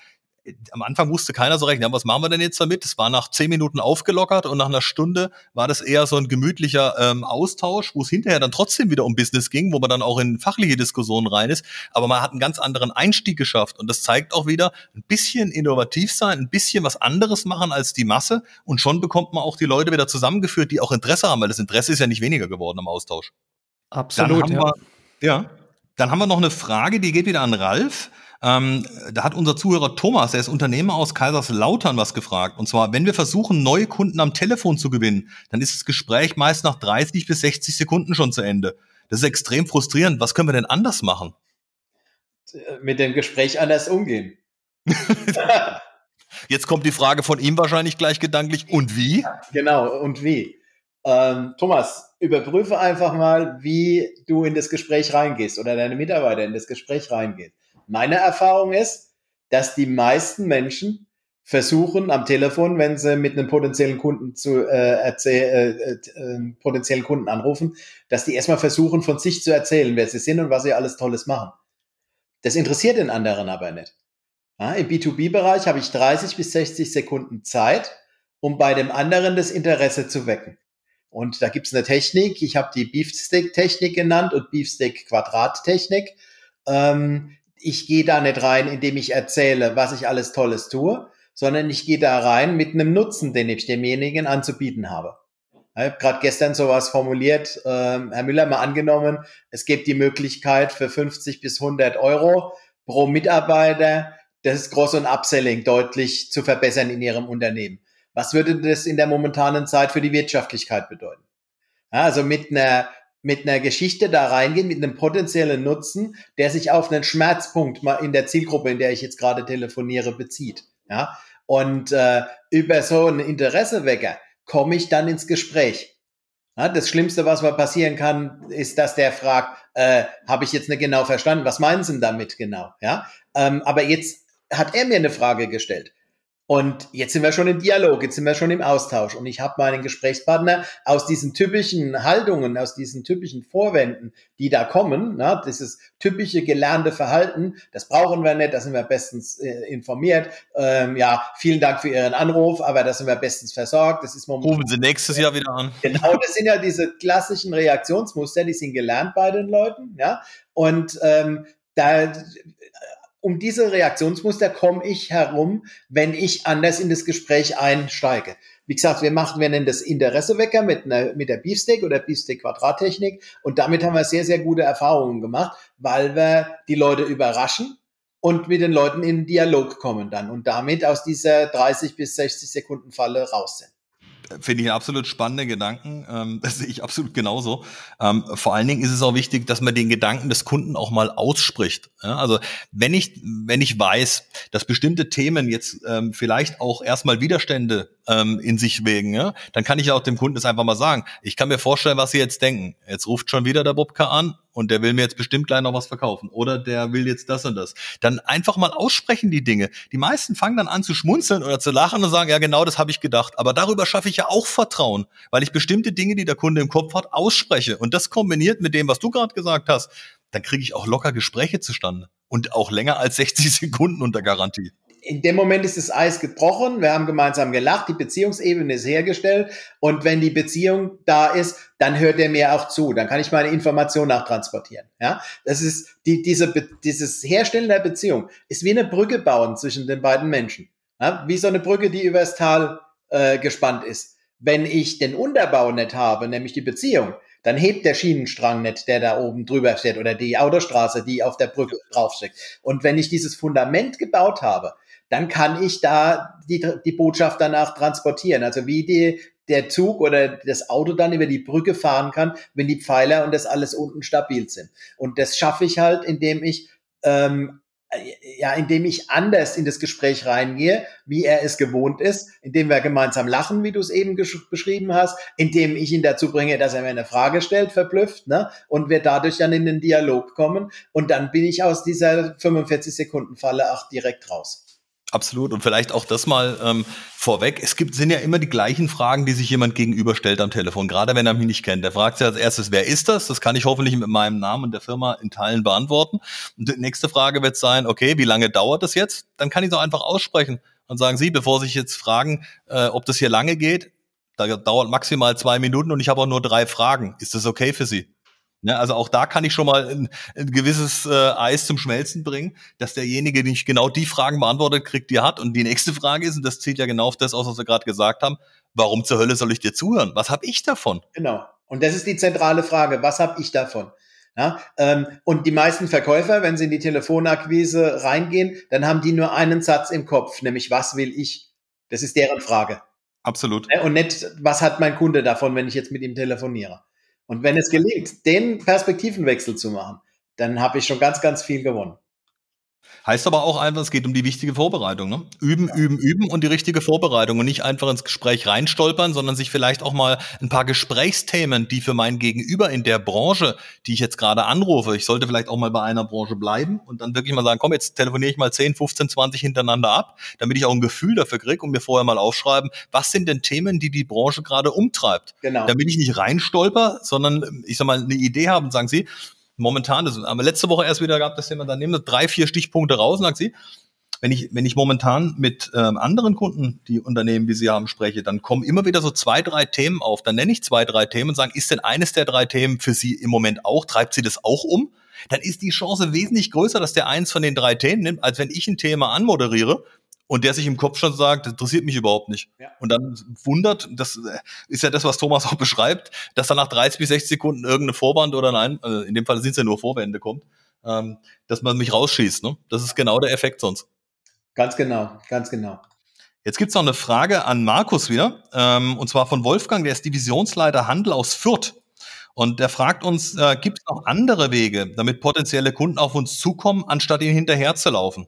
am Anfang wusste keiner so recht, ja, was machen wir denn jetzt damit? Es war nach zehn Minuten aufgelockert und nach einer Stunde war das eher so ein gemütlicher ähm, Austausch, wo es hinterher dann trotzdem wieder um Business ging, wo man dann auch in fachliche Diskussionen rein ist. Aber man hat einen ganz anderen Einstieg geschafft und das zeigt auch wieder ein bisschen innovativ sein, ein bisschen was anderes machen als die Masse und schon bekommt man auch die Leute wieder zusammengeführt, die auch Interesse haben, weil das Interesse ist ja nicht weniger geworden am Austausch. Absolut. ja. Wir, ja. Dann haben wir noch eine Frage, die geht wieder an Ralf. Ähm, da hat unser Zuhörer Thomas, der ist Unternehmer aus Kaiserslautern, was gefragt. Und zwar, wenn wir versuchen, neue Kunden am Telefon zu gewinnen, dann ist das Gespräch meist nach 30 bis 60 Sekunden schon zu Ende. Das ist extrem frustrierend. Was können wir denn anders machen? Mit dem Gespräch anders umgehen. *laughs* Jetzt kommt die Frage von ihm wahrscheinlich gleich gedanklich. Und wie? Genau, und wie? Ähm, Thomas, überprüfe einfach mal, wie du in das Gespräch reingehst oder deine Mitarbeiter in das Gespräch reingehen. Meine Erfahrung ist, dass die meisten Menschen versuchen am Telefon, wenn sie mit einem potenziellen Kunden zu äh, erzähl, äh, äh, potenziellen Kunden anrufen, dass die erstmal versuchen, von sich zu erzählen, wer sie sind und was sie alles Tolles machen. Das interessiert den anderen aber nicht. Ja, Im B2B-Bereich habe ich 30 bis 60 Sekunden Zeit, um bei dem anderen das Interesse zu wecken. Und da gibt es eine Technik, ich habe die Beefsteak-Technik genannt und Beefsteak-Quadrat-Technik. Ähm, ich gehe da nicht rein, indem ich erzähle, was ich alles Tolles tue, sondern ich gehe da rein mit einem Nutzen, den ich demjenigen anzubieten habe. Ich habe gerade gestern sowas formuliert, ähm, Herr Müller, mal angenommen, es gibt die Möglichkeit für 50 bis 100 Euro pro Mitarbeiter das Gross- und Upselling deutlich zu verbessern in Ihrem Unternehmen. Was würde das in der momentanen Zeit für die Wirtschaftlichkeit bedeuten? Ja, also mit einer mit einer Geschichte da reingehen, mit einem potenziellen Nutzen, der sich auf einen Schmerzpunkt mal in der Zielgruppe, in der ich jetzt gerade telefoniere, bezieht. Ja? Und äh, über so einen Interessewecker komme ich dann ins Gespräch. Ja, das Schlimmste, was mal passieren kann, ist, dass der fragt, äh, habe ich jetzt nicht genau verstanden, was meinen Sie damit genau? Ja? Ähm, aber jetzt hat er mir eine Frage gestellt. Und jetzt sind wir schon im Dialog, jetzt sind wir schon im Austausch. Und ich habe meinen Gesprächspartner aus diesen typischen Haltungen, aus diesen typischen Vorwänden, die da kommen, na, dieses typische gelernte Verhalten, das brauchen wir nicht, da sind wir bestens äh, informiert. Ähm, ja, vielen Dank für Ihren Anruf, aber da sind wir bestens versorgt. Das ist momentan. Rufen Sie nächstes Jahr wieder an. *laughs* Genau, das sind ja diese klassischen Reaktionsmuster, die sind gelernt bei den Leuten, ja. Und ähm, da um diese Reaktionsmuster komme ich herum, wenn ich anders in das Gespräch einsteige. Wie gesagt, wir machen, wir nennen das Interessewecker mit, einer, mit der Beefsteak oder Beefsteak-Quadrattechnik. Und damit haben wir sehr, sehr gute Erfahrungen gemacht, weil wir die Leute überraschen und mit den Leuten in Dialog kommen dann und damit aus dieser 30 bis 60 Sekunden Falle raus sind. Finde ich einen absolut spannenden Gedanken. Ähm, *laughs* das sehe ich absolut genauso. Ähm, vor allen Dingen ist es auch wichtig, dass man den Gedanken des Kunden auch mal ausspricht. Also wenn ich, wenn ich weiß, dass bestimmte Themen jetzt ähm, vielleicht auch erstmal Widerstände in sich wägen, ja, dann kann ich auch dem Kunden das einfach mal sagen. Ich kann mir vorstellen, was Sie jetzt denken. Jetzt ruft schon wieder der Bobka an und der will mir jetzt bestimmt gleich noch was verkaufen oder der will jetzt das und das. Dann einfach mal aussprechen die Dinge. Die meisten fangen dann an zu schmunzeln oder zu lachen und sagen, ja genau, das habe ich gedacht. Aber darüber schaffe ich ja auch Vertrauen, weil ich bestimmte Dinge, die der Kunde im Kopf hat, ausspreche. Und das kombiniert mit dem, was du gerade gesagt hast, dann kriege ich auch locker Gespräche zustande. Und auch länger als 60 *laughs* Sekunden unter Garantie in dem Moment ist das Eis gebrochen, wir haben gemeinsam gelacht, die Beziehungsebene ist hergestellt und wenn die Beziehung da ist, dann hört er mir auch zu, dann kann ich meine Information nachtransportieren. Ja, das ist die, diese, dieses Herstellen der Beziehung ist wie eine Brücke bauen zwischen den beiden Menschen, ja? wie so eine Brücke, die übers Tal äh, gespannt ist. Wenn ich den Unterbau nicht habe, nämlich die Beziehung, dann hebt der Schienenstrang nicht, der da oben drüber steht oder die Autostraße, die auf der Brücke draufsteckt. Und wenn ich dieses Fundament gebaut habe, dann kann ich da die, die Botschaft danach transportieren. Also wie die, der Zug oder das Auto dann über die Brücke fahren kann, wenn die Pfeiler und das alles unten stabil sind. Und das schaffe ich halt, indem ich ähm, ja, indem ich anders in das Gespräch reingehe, wie er es gewohnt ist, indem wir gemeinsam lachen, wie du es eben beschrieben hast, indem ich ihn dazu bringe, dass er mir eine Frage stellt, verblüfft, ne, und wir dadurch dann in den Dialog kommen und dann bin ich aus dieser 45 Sekunden Falle auch direkt raus. Absolut. Und vielleicht auch das mal ähm, vorweg. Es gibt, sind ja immer die gleichen Fragen, die sich jemand gegenüberstellt am Telefon, gerade wenn er mich nicht kennt. Der fragt sich als erstes, wer ist das? Das kann ich hoffentlich mit meinem Namen und der Firma in Teilen beantworten. Und die nächste Frage wird sein, okay, wie lange dauert das jetzt? Dann kann ich es auch einfach aussprechen und sagen Sie, bevor Sie sich jetzt fragen, äh, ob das hier lange geht, da dauert maximal zwei Minuten und ich habe auch nur drei Fragen. Ist das okay für Sie? Ja, also auch da kann ich schon mal ein, ein gewisses äh, Eis zum Schmelzen bringen, dass derjenige nicht genau die Fragen beantwortet kriegt, die er hat. Und die nächste Frage ist, und das zieht ja genau auf das aus, was wir gerade gesagt haben, warum zur Hölle soll ich dir zuhören? Was habe ich davon? Genau. Und das ist die zentrale Frage. Was habe ich davon? Ja, ähm, und die meisten Verkäufer, wenn sie in die Telefonakquise reingehen, dann haben die nur einen Satz im Kopf, nämlich was will ich? Das ist deren Frage. Absolut. Und nicht, was hat mein Kunde davon, wenn ich jetzt mit ihm telefoniere? Und wenn es gelingt, den Perspektivenwechsel zu machen, dann habe ich schon ganz, ganz viel gewonnen. Heißt aber auch einfach, es geht um die wichtige Vorbereitung. Ne? Üben, üben, üben und die richtige Vorbereitung und nicht einfach ins Gespräch reinstolpern, sondern sich vielleicht auch mal ein paar Gesprächsthemen, die für mein Gegenüber in der Branche, die ich jetzt gerade anrufe, ich sollte vielleicht auch mal bei einer Branche bleiben und dann wirklich mal sagen, komm, jetzt telefoniere ich mal 10, 15, 20 hintereinander ab, damit ich auch ein Gefühl dafür kriege und mir vorher mal aufschreiben, was sind denn Themen, die die Branche gerade umtreibt. Genau. Damit ich nicht reinstolper, sondern ich sag mal eine Idee habe und sagen Sie, momentan, das haben wir letzte Woche erst wieder gehabt, das Thema, dann nehmen wir drei, vier Stichpunkte raus und sagt sie, wenn ich, wenn ich momentan mit ähm, anderen Kunden, die Unternehmen, wie sie haben, spreche, dann kommen immer wieder so zwei, drei Themen auf. Dann nenne ich zwei, drei Themen und sagen, ist denn eines der drei Themen für Sie im Moment auch? Treibt Sie das auch um? Dann ist die Chance wesentlich größer, dass der eins von den drei Themen nimmt, als wenn ich ein Thema anmoderiere und der sich im Kopf schon sagt, das interessiert mich überhaupt nicht. Ja. Und dann wundert, das ist ja das, was Thomas auch beschreibt, dass dann nach 30 bis 60 Sekunden irgendeine Vorwand oder nein, also in dem Fall sind es ja nur Vorwände kommt, ähm, dass man mich rausschießt. Ne? Das ist genau der Effekt sonst. Ganz genau, ganz genau. Jetzt gibt's noch eine Frage an Markus wieder, ähm, und zwar von Wolfgang, der ist Divisionsleiter Handel aus Fürth. Und der fragt uns, äh, gibt es noch andere Wege, damit potenzielle Kunden auf uns zukommen, anstatt ihnen hinterherzulaufen?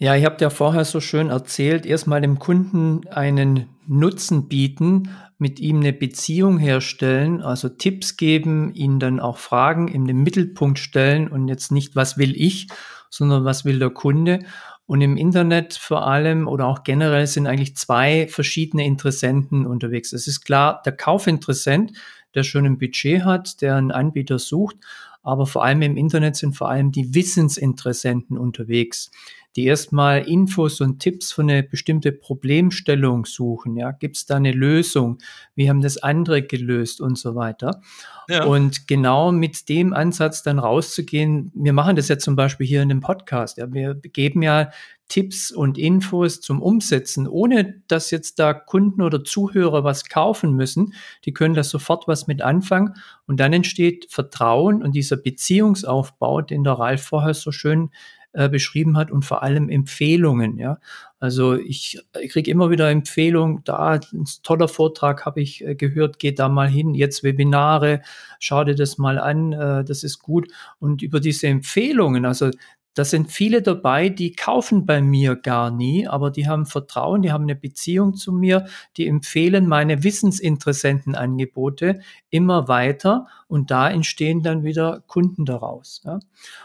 Ja, ich habe ja vorher so schön erzählt, erstmal dem Kunden einen Nutzen bieten, mit ihm eine Beziehung herstellen, also Tipps geben, ihn dann auch Fragen in den Mittelpunkt stellen und jetzt nicht, was will ich, sondern was will der Kunde. Und im Internet vor allem oder auch generell sind eigentlich zwei verschiedene Interessenten unterwegs. Es ist klar, der Kaufinteressent, der schon ein Budget hat, der einen Anbieter sucht, aber vor allem im Internet sind vor allem die Wissensinteressenten unterwegs die erstmal Infos und Tipps für eine bestimmte Problemstellung suchen. Ja, gibt es da eine Lösung? Wie haben das andere gelöst und so weiter? Ja. Und genau mit dem Ansatz dann rauszugehen, wir machen das ja zum Beispiel hier in dem Podcast. Ja, wir geben ja Tipps und Infos zum Umsetzen, ohne dass jetzt da Kunden oder Zuhörer was kaufen müssen. Die können da sofort was mit anfangen und dann entsteht Vertrauen und dieser Beziehungsaufbau, den der Ralf vorher so schön äh, beschrieben hat und vor allem Empfehlungen. Ja, also ich, ich kriege immer wieder Empfehlungen. Da ein toller Vortrag habe ich äh, gehört, geht da mal hin. Jetzt Webinare, schau dir das mal an, äh, das ist gut. Und über diese Empfehlungen, also da sind viele dabei, die kaufen bei mir gar nie, aber die haben Vertrauen, die haben eine Beziehung zu mir, die empfehlen meine Wissensinteressentenangebote immer weiter und da entstehen dann wieder Kunden daraus. Ja.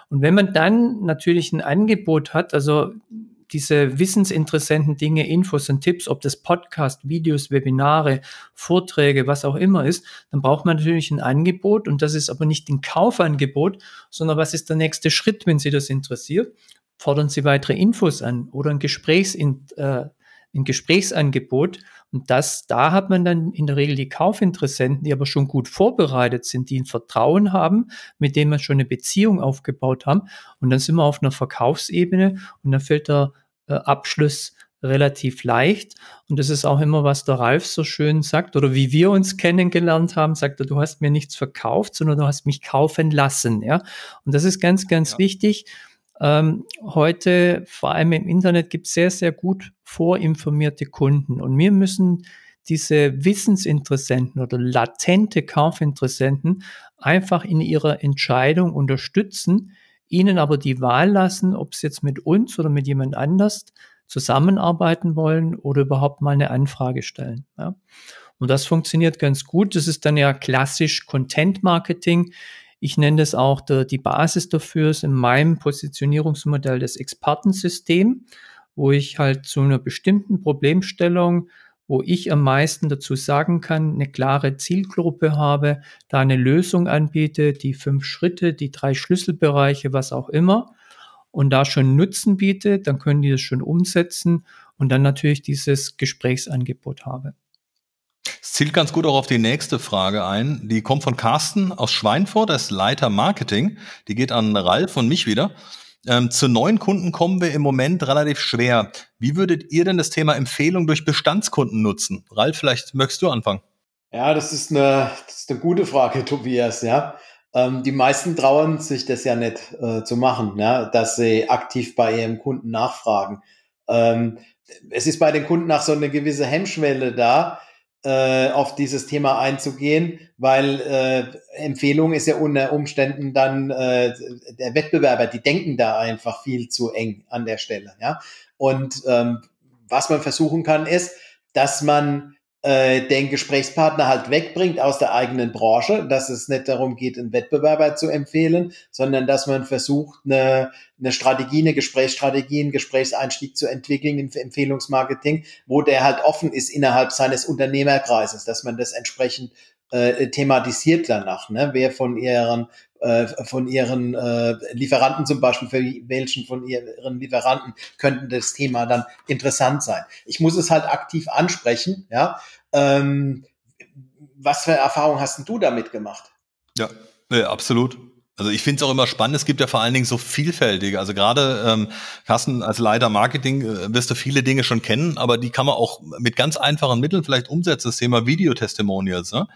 Und wenn man dann natürlich ein Angebot hat, also diese wissensinteressenten Dinge, Infos und Tipps, ob das Podcast, Videos, Webinare, Vorträge, was auch immer ist, dann braucht man natürlich ein Angebot und das ist aber nicht ein Kaufangebot, sondern was ist der nächste Schritt, wenn Sie das interessiert? Fordern Sie weitere Infos an oder ein, Gesprächs äh, ein Gesprächsangebot und das, da hat man dann in der Regel die Kaufinteressenten, die aber schon gut vorbereitet sind, die ein Vertrauen haben, mit dem wir schon eine Beziehung aufgebaut haben. Und dann sind wir auf einer Verkaufsebene und dann fällt der Abschluss relativ leicht. Und das ist auch immer, was der Ralf so schön sagt, oder wie wir uns kennengelernt haben, sagt er, du hast mir nichts verkauft, sondern du hast mich kaufen lassen. Ja? Und das ist ganz, ganz ja. wichtig. Ähm, heute, vor allem im Internet, gibt es sehr, sehr gut vorinformierte Kunden. Und wir müssen diese Wissensinteressenten oder latente Kaufinteressenten einfach in ihrer Entscheidung unterstützen, ihnen aber die Wahl lassen, ob sie jetzt mit uns oder mit jemand anders zusammenarbeiten wollen oder überhaupt mal eine Anfrage stellen. Ja. Und das funktioniert ganz gut. Das ist dann ja klassisch Content Marketing. Ich nenne das auch der, die Basis dafür ist in meinem Positionierungsmodell das Expertensystem, wo ich halt zu einer bestimmten Problemstellung wo ich am meisten dazu sagen kann, eine klare Zielgruppe habe, da eine Lösung anbiete, die fünf Schritte, die drei Schlüsselbereiche, was auch immer, und da schon Nutzen biete, dann können die das schon umsetzen und dann natürlich dieses Gesprächsangebot habe. Es zielt ganz gut auch auf die nächste Frage ein. Die kommt von Carsten aus Schweinfurt, er ist Leiter Marketing. Die geht an Ralf und mich wieder. Ähm, zu neuen Kunden kommen wir im Moment relativ schwer. Wie würdet ihr denn das Thema Empfehlung durch Bestandskunden nutzen? Ralf, vielleicht möchtest du anfangen. Ja, das ist eine, das ist eine gute Frage, *laughs* Tobias. Ja, ähm, die meisten trauen sich das ja nicht äh, zu machen, ja, dass sie aktiv bei ihrem Kunden nachfragen. Ähm, es ist bei den Kunden auch so eine gewisse Hemmschwelle da, äh, auf dieses Thema einzugehen, weil äh, Empfehlung ist ja unter Umständen dann äh, der Wettbewerber, die denken da einfach viel zu eng an der Stelle. Ja? Und ähm, was man versuchen kann, ist, dass man den Gesprächspartner halt wegbringt aus der eigenen Branche, dass es nicht darum geht, einen Wettbewerber zu empfehlen, sondern dass man versucht, eine, eine Strategie, eine Gesprächsstrategie, einen Gesprächseinstieg zu entwickeln im Empfehlungsmarketing, wo der halt offen ist innerhalb seines Unternehmerkreises, dass man das entsprechend äh, thematisiert danach, ne? wer von ihren äh, von ihren äh, Lieferanten zum Beispiel, für welchen von ihren Lieferanten könnten das Thema dann interessant sein. Ich muss es halt aktiv ansprechen, ja. Ähm, was für Erfahrungen hast du damit gemacht? Ja, ja absolut. Also ich finde es auch immer spannend, es gibt ja vor allen Dingen so vielfältige. Also gerade ähm, Carsten, als Leiter Marketing äh, wirst du viele Dinge schon kennen, aber die kann man auch mit ganz einfachen Mitteln vielleicht umsetzen, das Thema Videotestimonials. Ne?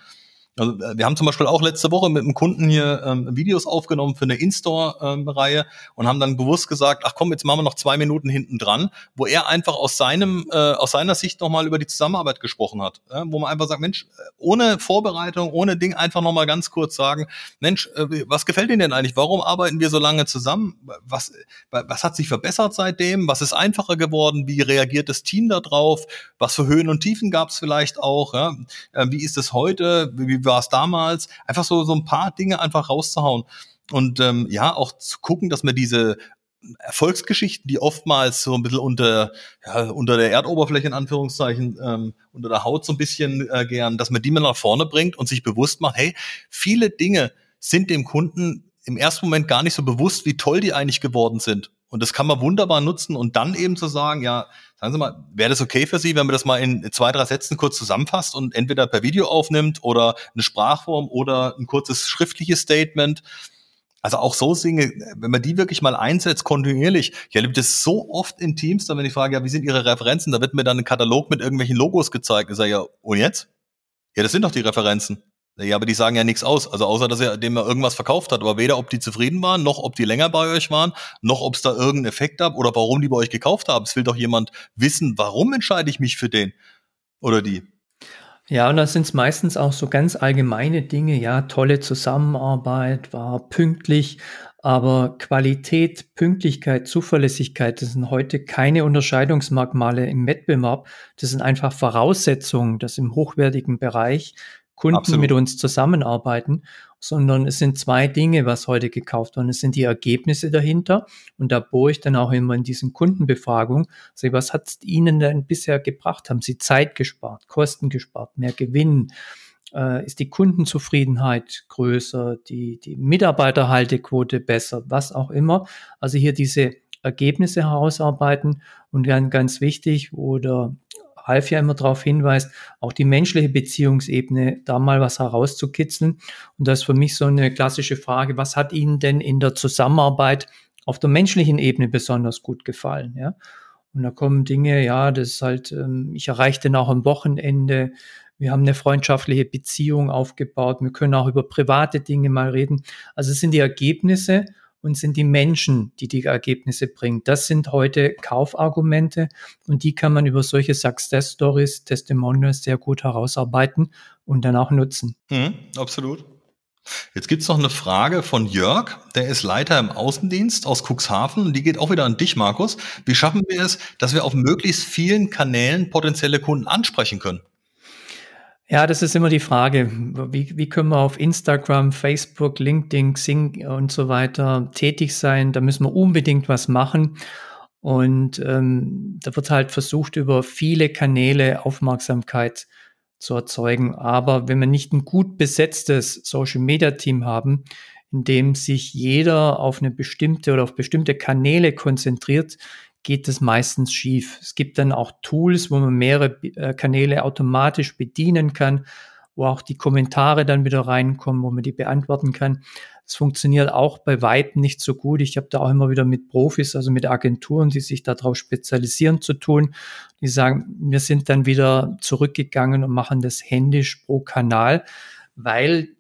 Also äh, wir haben zum Beispiel auch letzte Woche mit einem Kunden hier ähm, Videos aufgenommen für eine In-Store-Reihe ähm, und haben dann bewusst gesagt, ach komm, jetzt machen wir noch zwei Minuten hinten dran, wo er einfach aus seinem äh, aus seiner Sicht nochmal über die Zusammenarbeit gesprochen hat, äh, wo man einfach sagt, Mensch, äh, ohne Vorbereitung, ohne Ding einfach nochmal ganz kurz sagen, Mensch, äh, was gefällt Ihnen denn eigentlich? Warum arbeiten wir so lange zusammen? Was was hat sich verbessert seitdem? Was ist einfacher geworden? Wie reagiert das Team darauf? Was für Höhen und Tiefen gab es vielleicht auch? Ja? Äh, wie ist es heute? Wie war es damals? Einfach so, so ein paar Dinge einfach rauszuhauen. Und ähm, ja, auch zu gucken, dass man diese Erfolgsgeschichten, die oftmals so ein bisschen unter, ja, unter der Erdoberfläche in Anführungszeichen, ähm, unter der Haut so ein bisschen äh, gern, dass man die mal nach vorne bringt und sich bewusst macht, hey, viele Dinge sind dem Kunden im ersten Moment gar nicht so bewusst, wie toll die eigentlich geworden sind. Und das kann man wunderbar nutzen und dann eben zu sagen, ja, sagen Sie mal, wäre das okay für Sie, wenn man das mal in zwei, drei Sätzen kurz zusammenfasst und entweder per Video aufnimmt oder eine Sprachform oder ein kurzes schriftliches Statement. Also auch so Dinge, wenn man die wirklich mal einsetzt, kontinuierlich. Ich erlebe das so oft in Teams, dann wenn ich frage, ja, wie sind Ihre Referenzen? Da wird mir dann ein Katalog mit irgendwelchen Logos gezeigt. Ich sage, ja, und jetzt? Ja, das sind doch die Referenzen. Ja, aber die sagen ja nichts aus. Also außer, dass er dem er irgendwas verkauft hat. Aber weder, ob die zufrieden waren, noch ob die länger bei euch waren, noch ob es da irgendeinen Effekt gab oder warum die bei euch gekauft haben. Es will doch jemand wissen, warum entscheide ich mich für den oder die. Ja, und das sind meistens auch so ganz allgemeine Dinge, ja, tolle Zusammenarbeit, war pünktlich, aber Qualität, Pünktlichkeit, Zuverlässigkeit, das sind heute keine Unterscheidungsmerkmale im Wettbewerb, das sind einfach Voraussetzungen, dass im hochwertigen Bereich Kunden Absolut. mit uns zusammenarbeiten, sondern es sind zwei Dinge, was heute gekauft wird. Es sind die Ergebnisse dahinter und da bohre ich dann auch immer in diesen Kundenbefragungen, sage, was hat es Ihnen denn bisher gebracht? Haben Sie Zeit gespart, Kosten gespart, mehr Gewinn? Äh, ist die Kundenzufriedenheit größer, die, die Mitarbeiterhaltequote besser, was auch immer. Also hier diese Ergebnisse herausarbeiten und dann ganz wichtig, oder Ralf ja immer darauf hinweist, auch die menschliche Beziehungsebene da mal was herauszukitzeln. Und das ist für mich so eine klassische Frage, was hat Ihnen denn in der Zusammenarbeit auf der menschlichen Ebene besonders gut gefallen? Ja? Und da kommen Dinge, ja, das ist halt, ähm, ich erreiche den auch am Wochenende. Wir haben eine freundschaftliche Beziehung aufgebaut. Wir können auch über private Dinge mal reden. Also es sind die Ergebnisse und sind die Menschen, die die Ergebnisse bringen. Das sind heute Kaufargumente und die kann man über solche Success Stories, Testimonials sehr gut herausarbeiten und dann auch nutzen. Mhm, absolut. Jetzt gibt's noch eine Frage von Jörg, der ist Leiter im Außendienst aus Cuxhaven und die geht auch wieder an dich, Markus. Wie schaffen wir es, dass wir auf möglichst vielen Kanälen potenzielle Kunden ansprechen können? Ja, das ist immer die Frage. Wie, wie können wir auf Instagram, Facebook, LinkedIn, Xing und so weiter tätig sein? Da müssen wir unbedingt was machen. Und ähm, da wird halt versucht, über viele Kanäle Aufmerksamkeit zu erzeugen. Aber wenn wir nicht ein gut besetztes Social Media Team haben, in dem sich jeder auf eine bestimmte oder auf bestimmte Kanäle konzentriert, geht es meistens schief. Es gibt dann auch Tools, wo man mehrere äh, Kanäle automatisch bedienen kann, wo auch die Kommentare dann wieder reinkommen, wo man die beantworten kann. Das funktioniert auch bei Weitem nicht so gut. Ich habe da auch immer wieder mit Profis, also mit Agenturen, die sich darauf spezialisieren zu tun. Die sagen, wir sind dann wieder zurückgegangen und machen das händisch pro Kanal, weil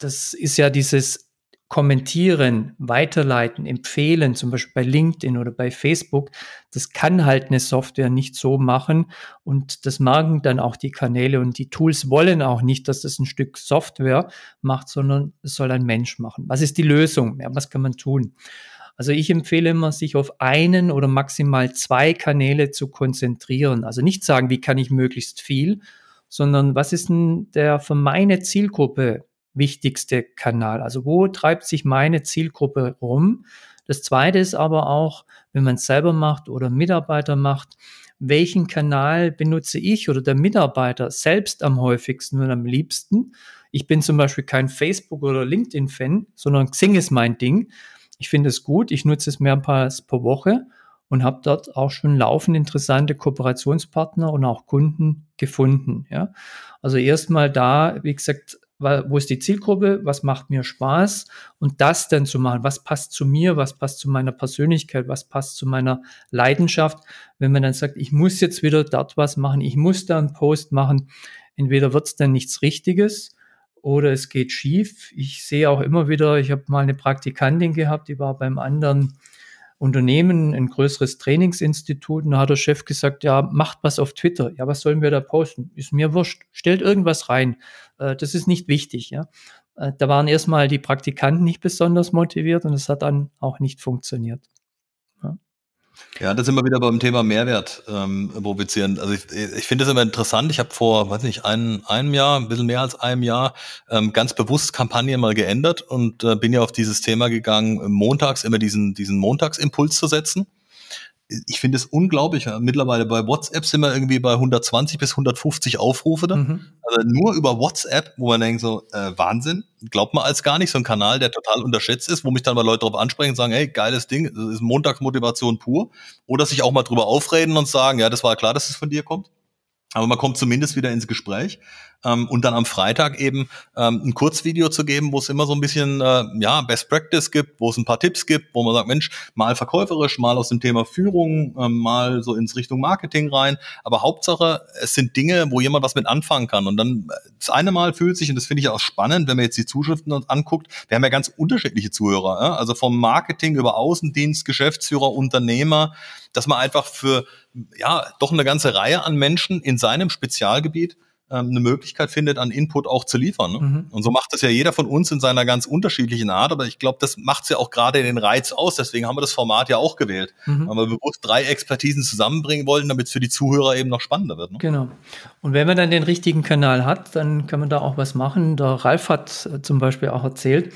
das ist ja dieses kommentieren, weiterleiten, empfehlen, zum Beispiel bei LinkedIn oder bei Facebook, das kann halt eine Software nicht so machen und das merken dann auch die Kanäle und die Tools wollen auch nicht, dass das ein Stück Software macht, sondern es soll ein Mensch machen. Was ist die Lösung? Ja, was kann man tun? Also ich empfehle immer, sich auf einen oder maximal zwei Kanäle zu konzentrieren. Also nicht sagen, wie kann ich möglichst viel, sondern was ist denn der für meine Zielgruppe wichtigste Kanal. Also wo treibt sich meine Zielgruppe rum? Das zweite ist aber auch, wenn man es selber macht oder Mitarbeiter macht, welchen Kanal benutze ich oder der Mitarbeiter selbst am häufigsten und am liebsten? Ich bin zum Beispiel kein Facebook- oder LinkedIn-Fan, sondern Xing ist mein Ding. Ich finde es gut, ich nutze es mehrmals pro Woche und habe dort auch schon laufend interessante Kooperationspartner und auch Kunden gefunden. Ja. Also erstmal da, wie gesagt, wo ist die Zielgruppe, was macht mir Spaß und das dann zu machen, was passt zu mir, was passt zu meiner Persönlichkeit, was passt zu meiner Leidenschaft. Wenn man dann sagt, ich muss jetzt wieder dort was machen, ich muss da einen Post machen, entweder wird es dann nichts Richtiges oder es geht schief. Ich sehe auch immer wieder, ich habe mal eine Praktikantin gehabt, die war beim anderen Unternehmen, ein größeres Trainingsinstitut. Und da hat der Chef gesagt, ja, macht was auf Twitter. Ja, was sollen wir da posten? Ist mir wurscht. Stellt irgendwas rein. Äh, das ist nicht wichtig, ja. Äh, da waren erstmal die Praktikanten nicht besonders motiviert und es hat dann auch nicht funktioniert. Ja, da sind wir wieder beim Thema Mehrwert ähm, provozieren. Also ich, ich finde es immer interessant. Ich habe vor, weiß nicht, ein, einem Jahr, ein bisschen mehr als einem Jahr, ähm, ganz bewusst Kampagnen mal geändert und äh, bin ja auf dieses Thema gegangen, montags immer diesen, diesen Montagsimpuls zu setzen ich finde es unglaublich. Mittlerweile bei WhatsApp sind wir irgendwie bei 120 bis 150 Aufrufe da. Mhm. Also nur über WhatsApp, wo man denkt so, äh, Wahnsinn, glaubt man als gar nicht, so ein Kanal, der total unterschätzt ist, wo mich dann mal Leute darauf ansprechen und sagen, hey, geiles Ding, das ist Montagsmotivation pur. Oder sich auch mal drüber aufreden und sagen, ja, das war klar, dass es von dir kommt. Aber man kommt zumindest wieder ins Gespräch. Ähm, und dann am Freitag eben ähm, ein Kurzvideo zu geben, wo es immer so ein bisschen äh, ja Best Practice gibt, wo es ein paar Tipps gibt, wo man sagt, Mensch, mal verkäuferisch, mal aus dem Thema Führung, ähm, mal so ins Richtung Marketing rein. Aber Hauptsache, es sind Dinge, wo jemand was mit anfangen kann. Und dann äh, das eine Mal fühlt sich, und das finde ich auch spannend, wenn man jetzt die Zuschriften uns anguckt, wir haben ja ganz unterschiedliche Zuhörer, ja? also vom Marketing über Außendienst, Geschäftsführer, Unternehmer, dass man einfach für ja doch eine ganze Reihe an Menschen in seinem Spezialgebiet ähm, eine Möglichkeit findet, an Input auch zu liefern. Ne? Mhm. Und so macht das ja jeder von uns in seiner ganz unterschiedlichen Art, aber ich glaube, das macht es ja auch gerade den Reiz aus. Deswegen haben wir das Format ja auch gewählt, mhm. weil wir bewusst drei Expertisen zusammenbringen wollen, damit es für die Zuhörer eben noch spannender wird. Ne? Genau. Und wenn man dann den richtigen Kanal hat, dann kann man da auch was machen. Der Ralf hat äh, zum Beispiel auch erzählt,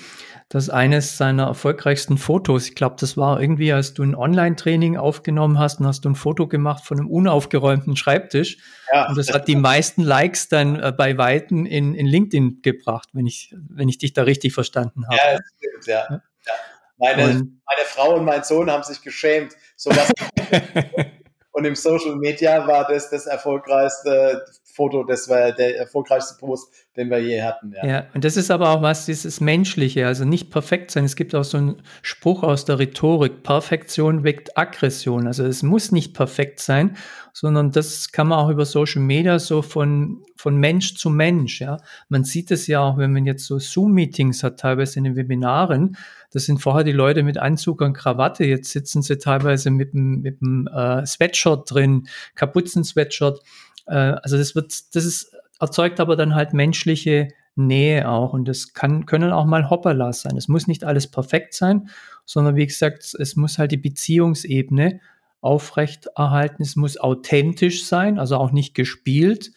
dass eines seiner erfolgreichsten Fotos, ich glaube, das war irgendwie, als du ein Online-Training aufgenommen hast und hast du ein Foto gemacht von einem unaufgeräumten Schreibtisch. Ja. Und das hat die meisten Likes dann äh, bei Weitem in, in LinkedIn gebracht, wenn ich, wenn ich dich da richtig verstanden habe. Ja, das stimmt, ja. ja. Meine, meine Frau und mein Sohn haben sich geschämt, sowas *laughs* Und im Social Media war das das erfolgreichste Foto, das war der erfolgreichste Post, den wir je hatten. Ja. ja, und das ist aber auch was, dieses Menschliche, also nicht perfekt sein. Es gibt auch so einen Spruch aus der Rhetorik, Perfektion weckt Aggression. Also es muss nicht perfekt sein, sondern das kann man auch über Social Media so von, von Mensch zu Mensch. Ja, man sieht es ja auch, wenn man jetzt so Zoom-Meetings hat, teilweise in den Webinaren, das sind vorher die Leute mit Anzug und Krawatte. Jetzt sitzen sie teilweise mit einem mit äh, Sweatshirt drin, Kapuzen-Sweatshirt. Äh, also das wird, das ist, erzeugt aber dann halt menschliche Nähe auch. Und das kann, können auch mal Hopperlas sein. Es muss nicht alles perfekt sein, sondern wie gesagt, es muss halt die Beziehungsebene aufrechterhalten. Es muss authentisch sein, also auch nicht gespielt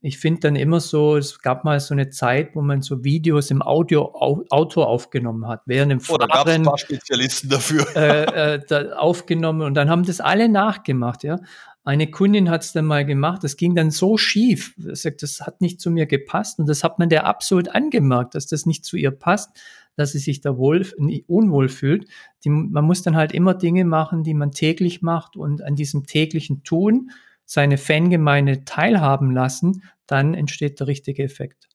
ich finde dann immer so, es gab mal so eine Zeit, wo man so Videos im Audio, Auto aufgenommen hat, während im Fahren. Oh, da gab es ein paar Spezialisten dafür. Äh, äh, aufgenommen und dann haben das alle nachgemacht, ja. Eine Kundin hat es dann mal gemacht, das ging dann so schief. Das hat nicht zu mir gepasst und das hat man der absolut angemerkt, dass das nicht zu ihr passt, dass sie sich da wohl, unwohl fühlt. Die, man muss dann halt immer Dinge machen, die man täglich macht und an diesem täglichen Tun seine Fangemeinde teilhaben lassen, dann entsteht der richtige Effekt.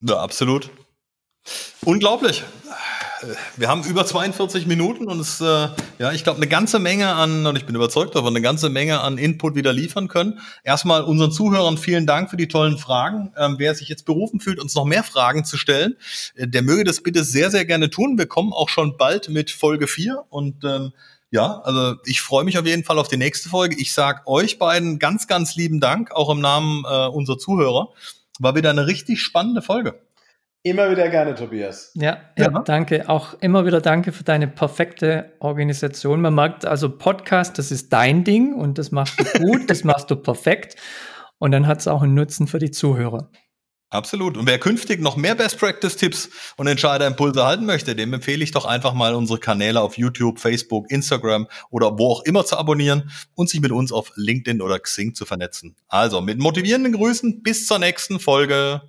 Ja, absolut. Unglaublich. Wir haben über 42 Minuten und es, äh, ja, ich glaube, eine ganze Menge an, und ich bin überzeugt davon, eine ganze Menge an Input wieder liefern können. Erstmal unseren Zuhörern vielen Dank für die tollen Fragen. Ähm, wer sich jetzt berufen fühlt, uns noch mehr Fragen zu stellen, äh, der möge das bitte sehr, sehr gerne tun. Wir kommen auch schon bald mit Folge 4 und ähm, ja, also ich freue mich auf jeden Fall auf die nächste Folge. Ich sage euch beiden ganz, ganz lieben Dank, auch im Namen äh, unserer Zuhörer. War wieder eine richtig spannende Folge. Immer wieder gerne, Tobias. Ja, ja, ja, danke. Auch immer wieder danke für deine perfekte Organisation. Man merkt also Podcast, das ist dein Ding und das machst du gut, das machst du perfekt. Und dann hat es auch einen Nutzen für die Zuhörer. Absolut. Und wer künftig noch mehr Best Practice Tipps und Entscheiderimpulse halten möchte, dem empfehle ich doch einfach mal unsere Kanäle auf YouTube, Facebook, Instagram oder wo auch immer zu abonnieren und sich mit uns auf LinkedIn oder Xing zu vernetzen. Also mit motivierenden Grüßen bis zur nächsten Folge.